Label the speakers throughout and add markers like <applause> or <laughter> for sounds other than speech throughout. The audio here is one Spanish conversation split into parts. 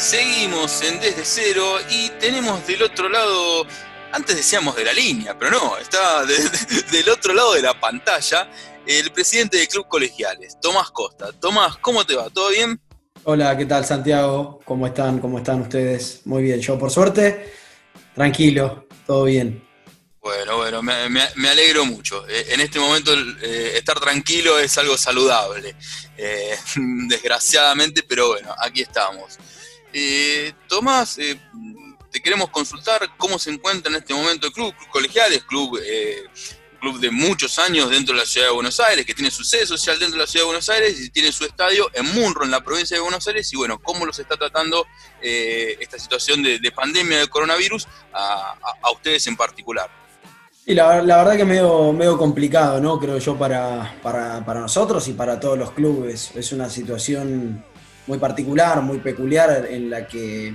Speaker 1: Seguimos en Desde Cero y tenemos del otro lado, antes decíamos de la línea, pero no, está <laughs> del otro lado de la pantalla el presidente del Club Colegiales, Tomás Costa. Tomás, ¿cómo te va? ¿Todo bien?
Speaker 2: Hola, ¿qué tal Santiago? ¿Cómo están? ¿Cómo están ustedes? Muy bien, yo por suerte, tranquilo, todo bien.
Speaker 1: Bueno, bueno, me, alegro mucho. Eh, en este momento eh, estar tranquilo es algo saludable, eh, <laughs> desgraciadamente, pero bueno, aquí estamos. Tomás, te queremos consultar cómo se encuentra en este momento el club, club colegiales, club, club de muchos años dentro de la ciudad de Buenos Aires, que tiene su sede social dentro de la ciudad de Buenos Aires y tiene su estadio en Munro, en la provincia de Buenos Aires, y bueno, cómo los está tratando esta situación de, pandemia del coronavirus a ustedes en particular.
Speaker 2: Y la, verdad que medio, medio complicado, ¿no? Creo yo para, para, nosotros y para todos los clubes. Es una situación muy particular, muy peculiar, en la que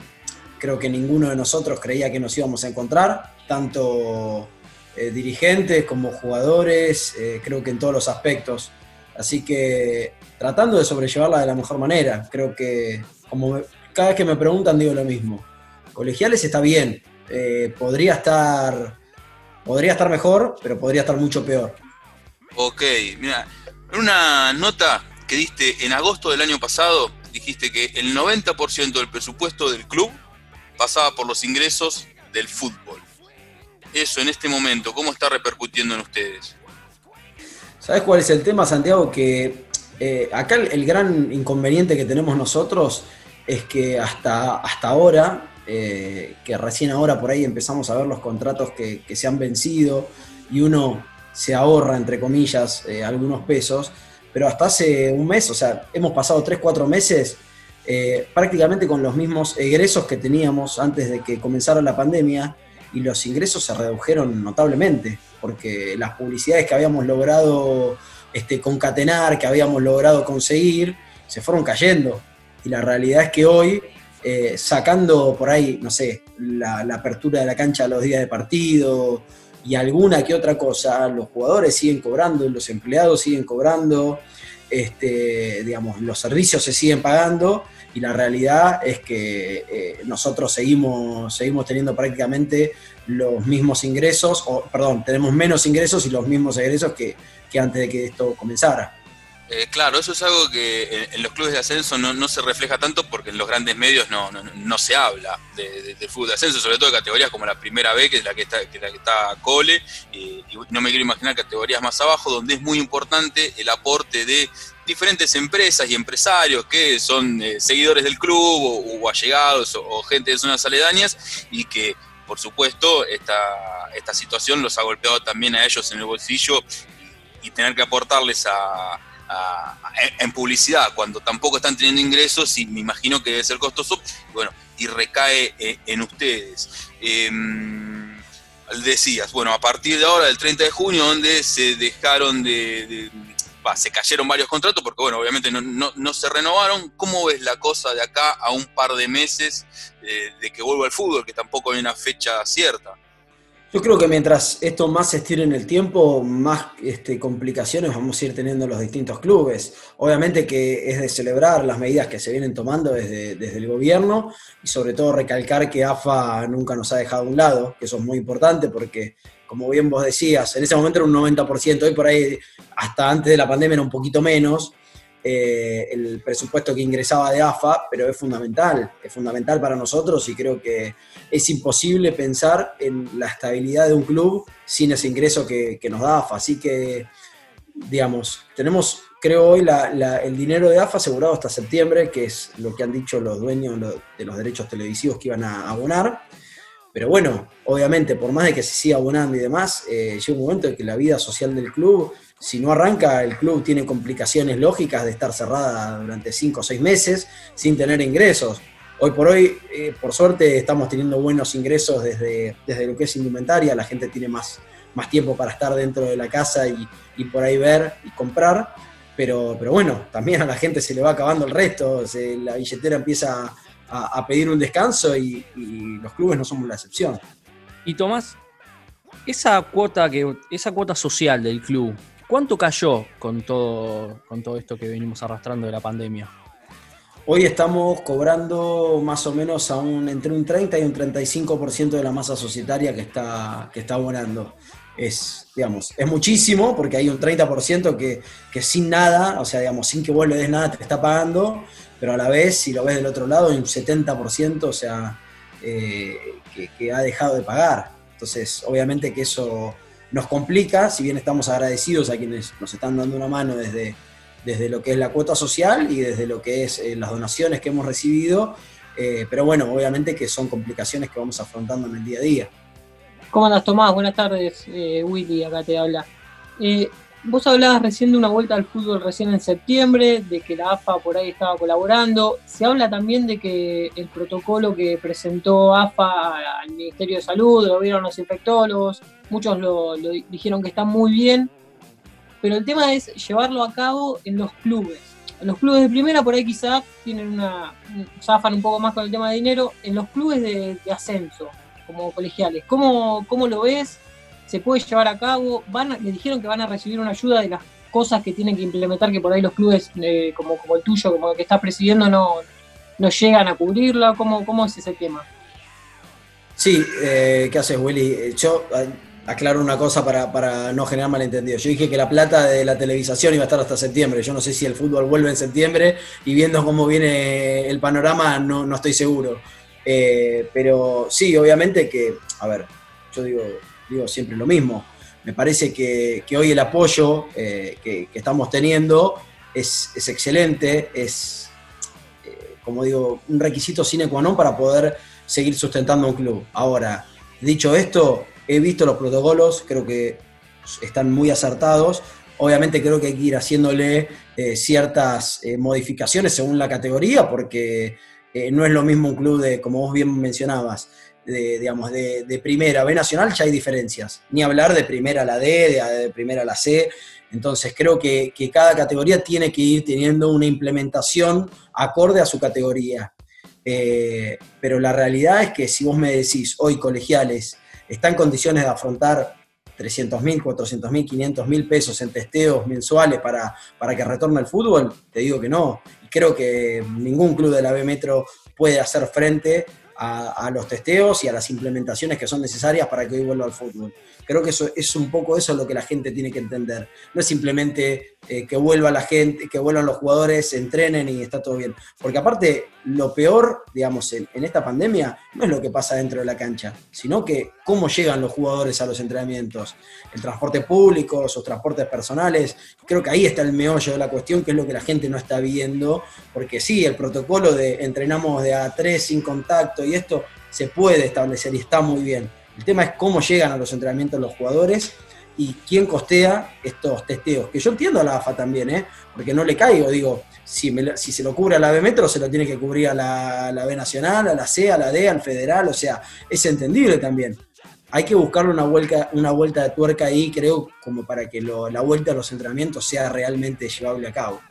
Speaker 2: creo que ninguno de nosotros creía que nos íbamos a encontrar, tanto eh, dirigentes como jugadores, eh, creo que en todos los aspectos. Así que tratando de sobrellevarla de la mejor manera. Creo que, como cada vez que me preguntan, digo lo mismo. Colegiales está bien, eh, podría estar Podría estar mejor, pero podría estar mucho peor.
Speaker 1: Ok, mira, en una nota que diste en agosto del año pasado, dijiste que el 90% del presupuesto del club pasaba por los ingresos del fútbol. Eso en este momento, ¿cómo está repercutiendo en ustedes?
Speaker 2: ¿Sabes cuál es el tema, Santiago? Que eh, acá el, gran inconveniente que tenemos nosotros es que hasta, hasta ahora eh, que recién ahora por ahí empezamos a ver los contratos que, se han vencido y uno se ahorra, entre comillas, eh, algunos pesos, pero hasta hace un mes, o sea, hemos pasado 3, 4 meses eh, prácticamente con los mismos egresos que teníamos antes de que comenzara la pandemia y los ingresos se redujeron notablemente, porque las publicidades que habíamos logrado este, concatenar, que habíamos logrado conseguir, se fueron cayendo. Y la realidad es que hoy eh, sacando por ahí, no sé, la, apertura de la cancha a los días de partido y alguna que otra cosa, los jugadores siguen cobrando, los empleados siguen cobrando, este, digamos, los servicios se siguen pagando y la realidad es que eh, nosotros seguimos, seguimos teniendo prácticamente los mismos ingresos, o perdón, tenemos menos ingresos y los mismos egresos que antes de que esto comenzara.
Speaker 1: Eh, claro, eso es algo que en, los clubes de ascenso no, se refleja tanto porque en los grandes medios no, se habla de, fútbol de ascenso, sobre todo de categorías como la primera B, que es la que está, que la que está Cole, y no me quiero imaginar categorías más abajo, donde es muy importante el aporte de diferentes empresas y empresarios que son eh, seguidores del club o, allegados o, gente de zonas aledañas y que por supuesto esta, esta situación los ha golpeado también a ellos en el bolsillo y tener que aportarles a en publicidad cuando tampoco están teniendo ingresos y me imagino que debe ser costoso, bueno, y recae eh, en ustedes. Em, decías, bueno, a partir de ahora, del 30 de junio, donde se dejaron de, se cayeron varios contratos, porque bueno, obviamente no, se renovaron, ¿cómo ves la cosa de acá a un par de meses de, de que vuelva al fútbol, que tampoco hay una fecha cierta?
Speaker 2: Yo creo que mientras esto más se estire en el tiempo, más este, complicaciones vamos a ir teniendo los distintos clubes. Obviamente que es de celebrar las medidas que se vienen tomando desde, desde el gobierno y sobre todo recalcar que AFA nunca nos ha dejado a un lado, que eso es muy importante porque, como bien vos decías, en ese momento era un 90%, hoy por ahí hasta antes de la pandemia era un poquito menos, eh, el presupuesto que ingresaba de AFA, pero es fundamental, es fundamental para nosotros y creo que es imposible pensar en la estabilidad de un club sin ese ingreso que, nos da AFA. Así que, digamos, tenemos, creo hoy, el dinero de AFA asegurado hasta septiembre, que es lo que han dicho los dueños de los derechos televisivos que iban a abonar. Pero bueno, obviamente, por más de que se siga abonando y demás, eh, llega un momento en que la vida social del club si no arranca, el club tiene complicaciones lógicas de estar cerrada durante cinco o seis meses sin tener ingresos. Hoy por hoy, eh, por suerte, estamos teniendo buenos ingresos desde, desde lo que es indumentaria, la gente tiene más, más tiempo para estar dentro de la casa y, por ahí ver y comprar, pero, pero bueno, también a la gente se le va acabando el resto, la billetera empieza a, pedir un descanso y, y, los clubes no somos la excepción.
Speaker 3: Y Tomás, esa cuota, que, esa cuota social del club, ¿Cuánto cayó con todo, con todo esto que venimos arrastrando de la pandemia?
Speaker 2: Hoy estamos cobrando más o menos a un, entre un 30 y un 35% de la masa societaria que está, que está abonando. Es, digamos, es muchísimo porque hay un 30% que, que sin nada, o sea, digamos, sin que vos le des nada, te está pagando, pero a la vez, si lo ves del otro lado, hay un 70%, o sea, eh, que, ha dejado de pagar. Entonces, obviamente que eso nos complica, si bien estamos agradecidos a quienes nos están dando una mano desde desde lo que es la cuota social y desde lo que es eh, las donaciones que hemos recibido, eh, pero bueno, obviamente que son complicaciones que vamos afrontando en el día a día.
Speaker 4: ¿Cómo andas, Tomás? Buenas tardes, eh, Willy, acá te habla. vos hablabas recién de una vuelta al fútbol recién en septiembre, de que la AFA por ahí estaba colaborando. Se habla también de que el protocolo que presentó AFA al Ministerio de Salud, lo vieron los infectólogos, muchos lo dijeron que está muy bien, pero el tema es llevarlo a cabo en los clubes. En los clubes de primera, por ahí quizá tienen una. zafan un poco más con el tema de dinero. En los clubes de, ascenso, como colegiales, ¿cómo, ¿cómo, lo ves? ¿Se puede llevar a cabo? Van, le dijeron que van a recibir una ayuda de las cosas que tienen que implementar, que por ahí los clubes, eh, como, como el tuyo, como el que estás presidiendo, no, no llegan a cubrirla. ¿Cómo, cómo es ese tema?
Speaker 2: Sí, eh, ¿qué haces, Willy? Yo aclaro una cosa para, no generar malentendido. Yo dije que la plata de la televisación iba a estar hasta septiembre. Yo no sé si el fútbol vuelve en septiembre y viendo cómo viene el panorama no, estoy seguro. Eh, pero sí, obviamente que, a ver, yo digo, digo siempre lo mismo. Me parece que, hoy el apoyo eh, que, estamos teniendo es, excelente, es, eh, como digo, un requisito sine qua non para poder seguir sustentando un club. Ahora, dicho esto, He visto los protocolos, creo que están muy acertados. Obviamente creo que hay que ir haciéndole ciertas modificaciones según la categoría, porque eh, no es lo mismo un club de, como vos bien mencionabas, de, digamos, de, primera B nacional, ya hay diferencias. Ni hablar de primera a la D, de, primera a la C. Entonces creo que, que, cada categoría tiene que ir teniendo una implementación acorde a su categoría. pero la realidad es que si vos me decís hoy colegiales está en condiciones de afrontar 300 mil, 400 mil, 500 mil pesos en testeos mensuales para, para que retorne el fútbol, te digo que no. Creo que ningún club de la B Metro puede hacer frente a, a, los testeos y a las implementaciones que son necesarias para que hoy vuelva al fútbol. Creo que eso es un poco eso lo que la gente tiene que entender. No es simplemente eh, que vuelva la gente, que vuelvan los jugadores, se entrenen y está todo bien. Porque aparte, lo peor, digamos, en, esta pandemia no es lo que pasa dentro de la cancha, sino que cómo llegan los jugadores a los entrenamientos. El transporte público, sus transportes personales. Creo que ahí está el meollo de la cuestión, que es lo que la gente no está viendo. Porque sí, el protocolo de entrenamos de a tres sin contacto y esto se puede establecer y está muy bien el tema es cómo llegan a los entrenamientos los jugadores y quién costea estos testeos. Que yo entiendo a la AFA también, ¿eh? porque no le caigo, digo, si, se lo cubre a la B Metro, se lo tiene que cubrir a la, B Nacional, a la C, a la D, al Federal, o sea, es entendible también. Hay que buscarle una vuelta, una vuelta de tuerca ahí, creo, como para que la vuelta a los entrenamientos sea realmente llevable a cabo.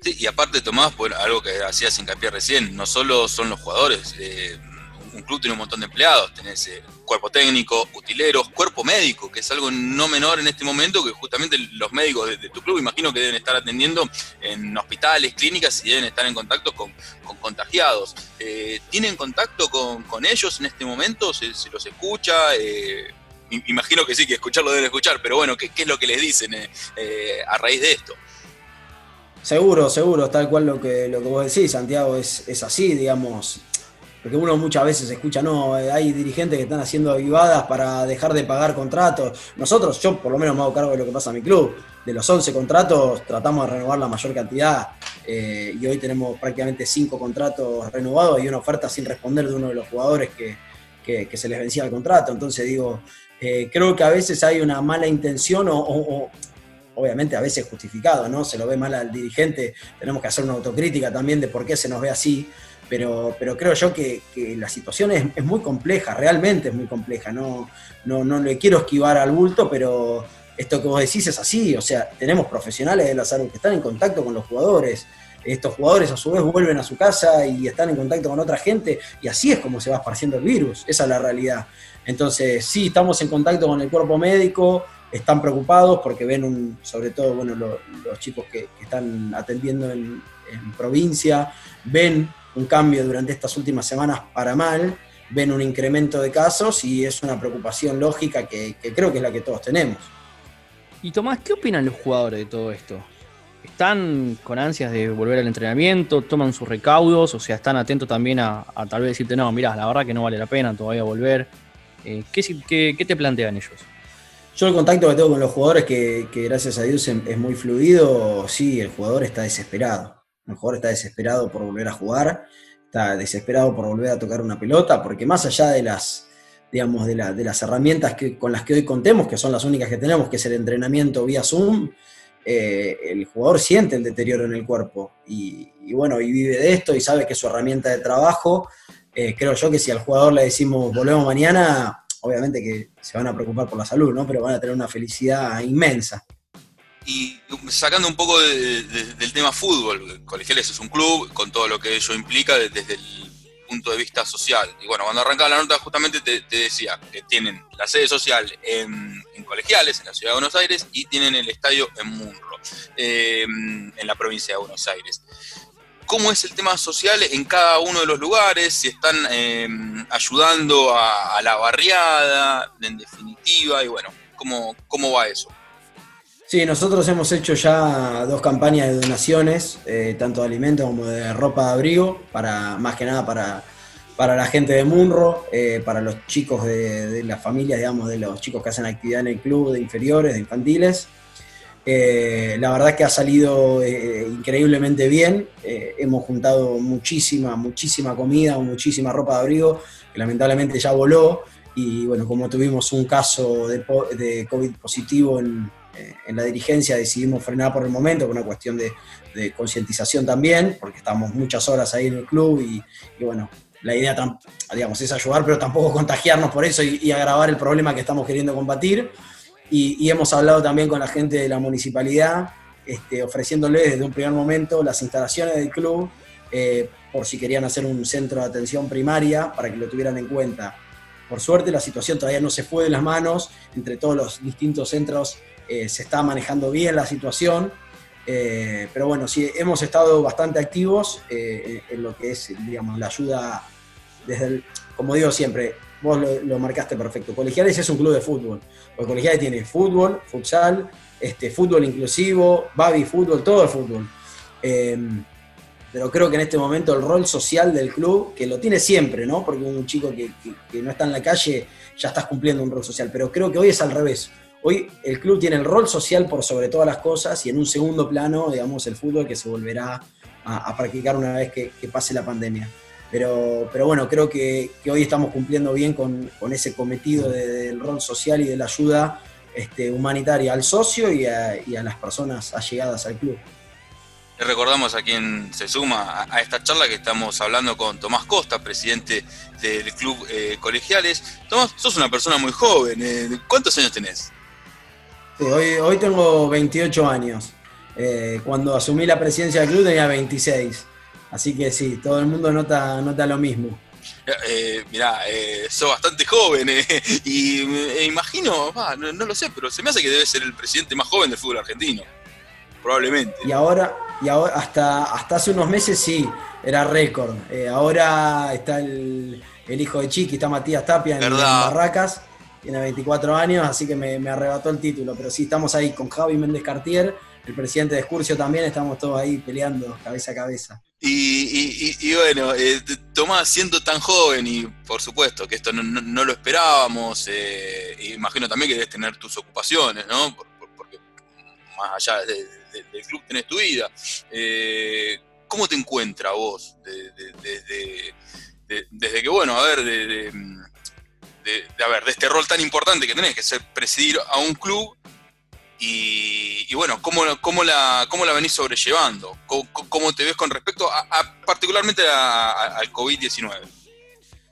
Speaker 1: Sí, y aparte, Tomás, por algo que hacías hincapié recién, no solo son los jugadores, eh, un club tiene un montón de empleados, tenés eh, cuerpo técnico, utileros, cuerpo médico, que es algo no menor en este momento, que justamente los médicos de, tu club imagino que deben estar atendiendo en hospitales, clínicas y deben estar en contacto con, contagiados. Eh, ¿Tienen contacto con, ellos en este momento? ¿Se, los escucha? Eh, imagino que sí, que escucharlo deben escuchar, pero bueno, ¿qué, es lo que les dicen a raíz de esto?
Speaker 2: Seguro, seguro, tal cual lo que, lo que vos decís, Santiago, es, es así, digamos porque uno muchas veces escucha, no, hay dirigentes que están haciendo avivadas para dejar de pagar contratos. Nosotros, yo por lo menos me hago cargo de lo que pasa en mi club. De los 11 contratos tratamos de renovar la mayor cantidad eh, y hoy tenemos prácticamente 5 contratos renovados y una oferta sin responder de uno de los jugadores que, se les vencía el contrato. Entonces digo, eh, creo que a veces hay una mala intención o, obviamente a veces justificado, ¿no? Se lo ve mal al dirigente, tenemos que hacer una autocrítica también de por qué se nos ve así, pero, pero creo yo que, la situación es, muy compleja, realmente es muy compleja. No, no, no le quiero esquivar al bulto, pero esto que vos decís es así. O sea, tenemos profesionales de la salud que están en contacto con los jugadores. Estos jugadores a su vez vuelven a su casa y están en contacto con otra gente y así es como se va esparciendo el virus. Esa es la realidad. Entonces, sí, estamos en contacto con el cuerpo médico, están preocupados porque ven un, sobre todo bueno, los chicos que, están atendiendo en, provincia, ven un cambio durante estas últimas semanas para mal, ven un incremento de casos y es una preocupación lógica que, que creo que es la que todos tenemos.
Speaker 3: Y Tomás, ¿qué opinan los jugadores de todo esto? ¿Están con ansias de volver al entrenamiento? ¿Toman sus recaudos? O sea, ¿están atentos también a, tal vez decirte, no, mirá, la verdad que no vale la pena todavía volver? Eh, ¿qué, qué, te plantean ellos?
Speaker 2: Yo el contacto que tengo con los jugadores, que, gracias a Dios es muy fluido, sí, el jugador está desesperado. Jugador está desesperado por volver a jugar, está desesperado por volver a tocar una pelota, porque más allá de las, digamos, de, las herramientas que, con las que hoy contemos, que son las únicas que tenemos, que es el entrenamiento vía Zoom, eh, el jugador siente el deterioro en el cuerpo y, bueno, y vive de esto y sabe que su herramienta de trabajo. Eh, creo yo que si al jugador le decimos volvemos mañana, obviamente que se van a preocupar por la salud, ¿no? Pero van a tener una felicidad inmensa.
Speaker 1: Y sacando un poco del tema fútbol, Colegiales es un club con todo lo que ello implica desde el punto de vista social. Y bueno, cuando arrancaba la nota justamente te, decía que tienen la sede social en, Colegiales, en la ciudad de Buenos Aires, y tienen el estadio en Munro, em, en la provincia de Buenos Aires cómo es el tema social en cada uno de los lugares, si están em, ayudando a, la barriada, en definitiva, y bueno, ¿cómo, cómo va eso?
Speaker 2: Sí, nosotros hemos hecho ya dos campañas de donaciones, eh, tanto de alimentos como de ropa de abrigo, para, más que nada para, para la gente de Munro, eh, para los chicos de, de las familias, digamos, de los chicos que hacen actividad en el club, de inferiores, de infantiles. Eh, la verdad que ha salido increíblemente bien. Hemos juntado muchísima, muchísima comida, muchísima ropa de abrigo, que lamentablemente ya voló. Y bueno, como tuvimos un caso de, COVID positivo en, la dirigencia, decidimos frenar por el momento, por una cuestión de, concientización también, porque estamos muchas horas ahí en el club y, bueno, la idea digamos, es ayudar, pero tampoco contagiarnos por eso y, y agravar el problema que estamos queriendo combatir. Y, hemos hablado también con la gente de la municipalidad, este, ofreciéndoles desde un primer momento las instalaciones del club, eh, por si querían hacer un centro de atención primaria, para que lo tuvieran en cuenta. Por suerte la situación todavía no se fue de las manos, entre todos los distintos centros eh, se está manejando bien la situación, eh, pero bueno, sí, hemos estado bastante activos en lo que es, digamos, la ayuda desde el, como digo siempre, vos lo, marcaste perfecto. Colegiales es un club de fútbol. Porque Colegiales tiene fútbol, futsal, este, fútbol inclusivo, baby fútbol, todo el fútbol. Pero creo que en este momento el rol social del club, que lo tiene siempre, ¿no? Porque un chico que, no está en la calle ya estás cumpliendo un rol social. Pero creo que hoy es al revés. Hoy el club tiene el rol social por sobre todas las cosas y en un segundo plano, digamos, el fútbol que se volverá a, practicar una vez que pase la pandemia. Pero, pero bueno, creo que, hoy estamos cumpliendo bien con, ese cometido del rol social y de la ayuda este, humanitaria al socio y a, las personas allegadas al club.
Speaker 1: Recordamos a quien se suma a, esta charla que estamos hablando con Tomás Costa, presidente del Club eh, Colegiales. Tomás, sos una persona muy joven. Eh, ¿Cuántos años tenés?
Speaker 2: hoy, hoy tengo 28 años. Eh, cuando asumí la presidencia del club tenía 26. Así que sí, todo el mundo nota, nota lo mismo.
Speaker 1: Eh, mirá, eh, sos bastante joven eh, y me imagino, no, lo sé, pero se me hace que debe ser el presidente más joven del fútbol argentino. Probablemente.
Speaker 2: Y ahora, y ahora hasta, hasta hace unos meses sí, era récord. Eh, ahora está el, hijo de Chiqui, está Matías Tapia en, Barracas, tiene 24 años, así que me, me, arrebató el título. Pero sí, estamos ahí con Javi Méndez Cartier, el presidente de Escurcio también, estamos todos ahí peleando cabeza a cabeza.
Speaker 1: Y, bueno, eh, Tomás, siendo tan joven y por supuesto que esto no, lo esperábamos, eh, imagino también que debes tener tus ocupaciones, ¿no? porque más allá del club tenés tu vida. Eh, ¿Cómo te encuentras vos desde que, bueno, a ver, de, a ver, de este rol tan importante que tenés, que es presidir a un club y, bueno, ¿cómo, cómo, la, ¿cómo la venís sobrellevando? ¿Cómo, te ves con respecto a, particularmente al COVID-19?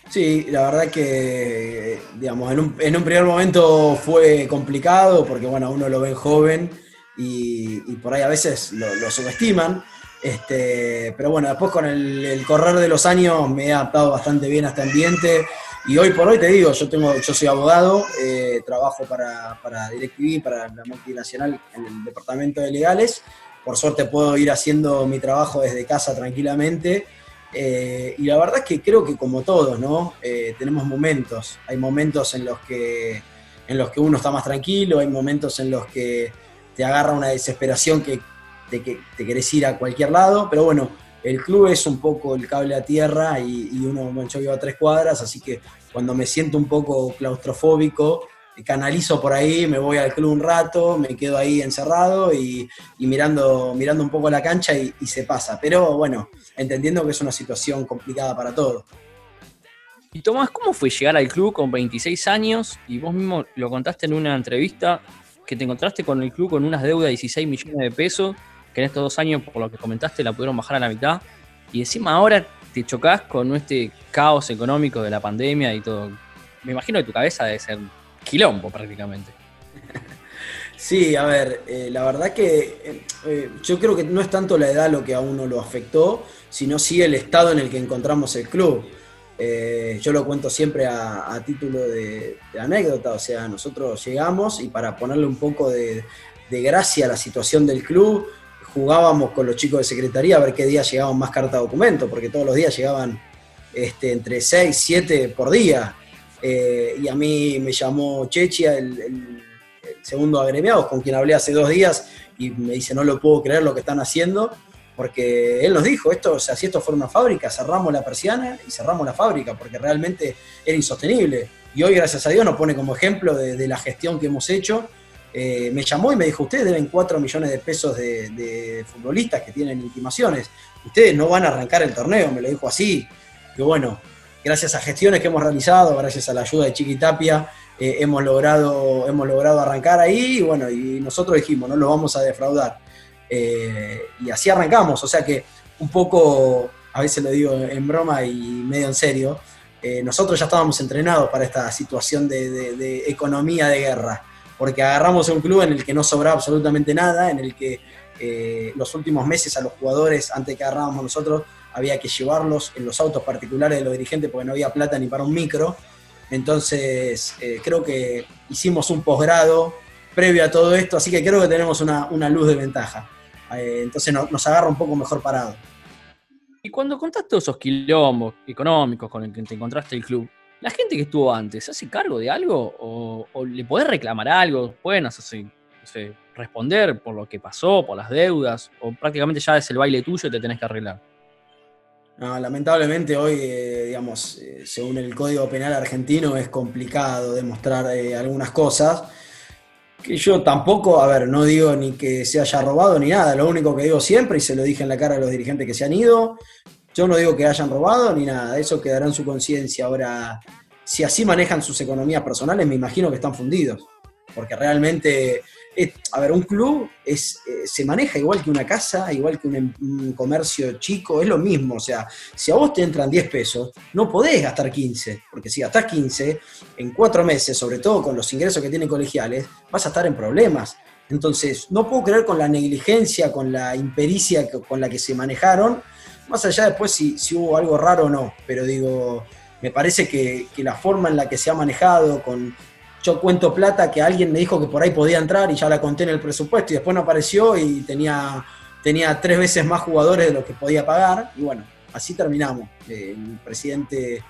Speaker 2: Sí, la verdad que, digamos, en un, en un, primer momento fue complicado porque, bueno, uno lo ve joven y, por ahí a veces lo, subestiman, Este, pero bueno, después con el, correr de los años me he adaptado bastante bien a este ambiente. Y hoy por hoy te digo, yo tengo, yo soy abogado, eh, trabajo para, para DirecTV, para la multinacional en el departamento de legales. Por suerte puedo ir haciendo mi trabajo desde casa tranquilamente. Eh, y la verdad es que creo que como todos, ¿no? Eh, tenemos momentos. Hay momentos en los que en los que uno está más tranquilo, hay momentos en los que te agarra una desesperación que te, que te querés ir a cualquier lado, pero bueno, el club es un poco el cable a tierra y, uno, bueno, yo a tres cuadras, así que cuando me siento un poco claustrofóbico, canalizo por ahí, me voy al club un rato, me quedo ahí encerrado y, mirando, mirando un poco la cancha y, y, se pasa. Pero bueno, entendiendo que es una situación complicada para todos.
Speaker 3: Y Tomás, ¿cómo fue llegar al club con 26 años? Y vos mismo lo contaste en una entrevista que te encontraste con el club con unas deudas de 16 millones de pesos, que en estos dos años, por lo que comentaste, la pudieron bajar a la mitad. Y encima ahora te chocás con este caos económico de la pandemia y todo. Me imagino que tu cabeza debe ser quilombo prácticamente.
Speaker 2: Sí, a ver, eh, la verdad que eh, eh, yo creo que no es tanto la edad lo que a uno lo afectó, sino sí el estado en el que encontramos el club. Eh, yo lo cuento siempre a, título de, anécdota, o sea, nosotros llegamos y para ponerle un poco de, gracia a la situación del club, jugábamos con los chicos de secretaría a ver qué día llegaban más cartas de documento, porque todos los días llegaban este, entre 6, 7 por día. Eh, y a mí me llamó Chechia, el, segundo agremiado, con quien hablé hace dos días, y me dice, no lo puedo creer lo que están haciendo porque él nos dijo, esto, o sea, si esto fuera una fábrica, cerramos la persiana y cerramos la fábrica, porque realmente era insostenible. Y hoy, gracias a Dios, nos pone como ejemplo de, la gestión que hemos hecho. Eh, me llamó y me dijo, ustedes deben 4 millones de pesos de, futbolistas que tienen intimaciones, ustedes no van a arrancar el torneo, me lo dijo así. Que bueno, gracias a gestiones que hemos realizado, gracias a la ayuda de Chiquitapia, eh, hemos, logrado, hemos logrado arrancar ahí y bueno, y nosotros dijimos, no lo vamos a defraudar. Eh, y así arrancamos, o sea que un poco, a veces lo digo en broma y medio en serio, eh, nosotros ya estábamos entrenados para esta situación de, economía de guerra, porque agarramos un club en el que no sobraba absolutamente nada, en el que eh, los últimos meses a los jugadores, antes que agarrábamos nosotros, había que llevarlos en los autos particulares de los dirigentes porque no había plata ni para un micro. Entonces, creo que hicimos un posgrado previo a todo esto, así que creo que tenemos una, una luz de ventaja. Eh, entonces nos agarra un poco mejor parado.
Speaker 3: Y cuando contaste todos esos quilombos económicos con el que te encontraste el club, ¿la gente que estuvo antes se hace cargo de algo? ¿O, le podés reclamar algo? ¿Pueden responder por lo que pasó, por las deudas? ¿O prácticamente ya es el baile tuyo y te tenés que arreglar?
Speaker 2: lamentablemente hoy, eh, digamos, eh, según el Código Penal argentino, es complicado demostrar algunas cosas yo tampoco, a ver, no digo ni que se haya robado ni nada, lo único que digo siempre, y se lo dije en la cara a los dirigentes que se han ido, yo no digo que hayan robado ni nada, eso quedará en su conciencia. Ahora, si así manejan sus economías personales, me imagino que están fundidos, porque realmente a ver, un club es, eh, se maneja igual que una casa, igual que em, un, comercio chico, es lo mismo. O sea, si a vos te entran 10 pesos, no podés gastar 15, porque si gastás 15, en cuatro meses, sobre todo con los ingresos que tienen colegiales, vas a estar en problemas. Entonces, no puedo creer con la negligencia, con la impericia con la que se manejaron, más allá después si, hubo algo raro o no, pero digo, me parece que, la forma en la que se ha manejado, con yo cuento plata que alguien me dijo que por ahí podía entrar y ya la conté en el presupuesto y después no apareció y tenía, tenía tres veces más jugadores de lo que podía pagar. Y bueno, así terminamos. El presidente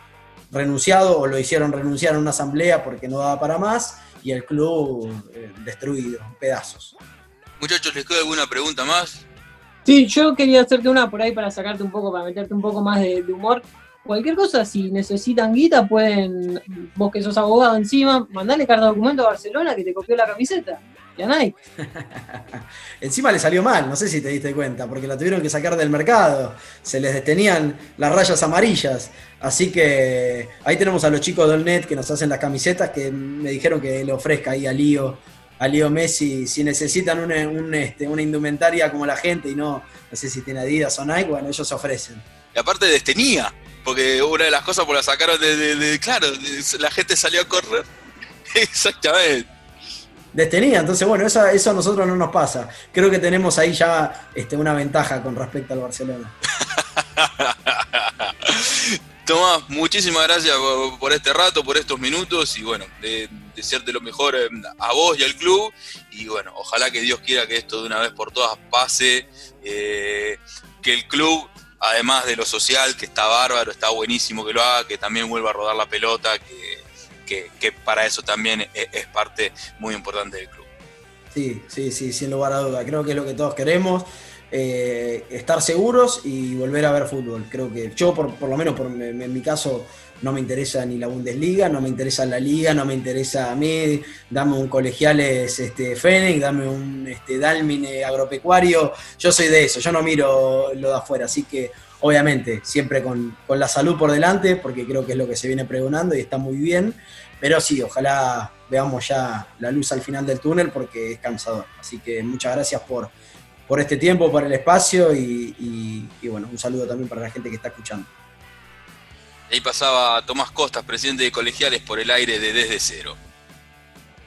Speaker 2: renunciado o lo hicieron renunciar en una asamblea porque no daba para más y el club eh, destruido, pedazos.
Speaker 1: Muchachos, ¿les queda alguna pregunta más?
Speaker 4: Sí, yo quería hacerte una por ahí para sacarte un poco, para meterte un poco más de humor cualquier cosa, si necesitan guita, pueden, vos que sos abogado encima, mandarle carta de documento a Barcelona que te copió la camiseta. Y a Nike.
Speaker 2: encima le salió mal, no sé si te diste cuenta, porque la tuvieron que sacar del mercado. Se les detenían las rayas amarillas. Así que ahí tenemos a los chicos del net que nos hacen las camisetas que me dijeron que le ofrezca ahí a Lío, a Lío Messi, si necesitan una, este, una indumentaria como la gente y no, no sé si tiene Adidas o Nike, bueno, ellos se ofrecen.
Speaker 1: Y aparte destenía porque una de las cosas por la sacaron de, claro, la gente salió a correr. <laughs> Exactamente.
Speaker 2: detenida. Entonces, bueno, eso, eso a nosotros no nos pasa. Creo que tenemos ahí ya este, una ventaja con respecto al Barcelona. <laughs>
Speaker 1: Tomás, muchísimas gracias por este rato, por estos minutos y bueno, de, desearte lo mejor eh, a vos y al club y bueno, ojalá que Dios quiera que esto de una vez por todas pase, eh, que el club, además de lo social, que está bárbaro, está buenísimo que lo haga, que también vuelva a rodar la pelota, que, para eso también es, es, parte muy importante del club.
Speaker 2: Sí, sí, sí, sin lugar a duda, creo que es lo que todos queremos. Eh, estar seguros y volver a ver fútbol. Creo que yo, por, lo menos por, en, mi caso, no me interesa ni la Bundesliga, no me interesa la Liga, no me interesa a mí, dame un colegiales este, Fénix, dame un este, Dalmine agropecuario, yo soy de eso, yo no miro lo de afuera, así que obviamente siempre con, con la salud por delante, porque creo que es lo que se viene pregonando y está muy bien, pero sí, ojalá veamos ya la luz al final del túnel porque es cansador. Así que muchas gracias por por este tiempo, por el espacio y, bueno, un saludo también para la gente que está escuchando.
Speaker 1: Ahí pasaba Tomás Costas, presidente de Colegiales, por el aire de Desde Cero.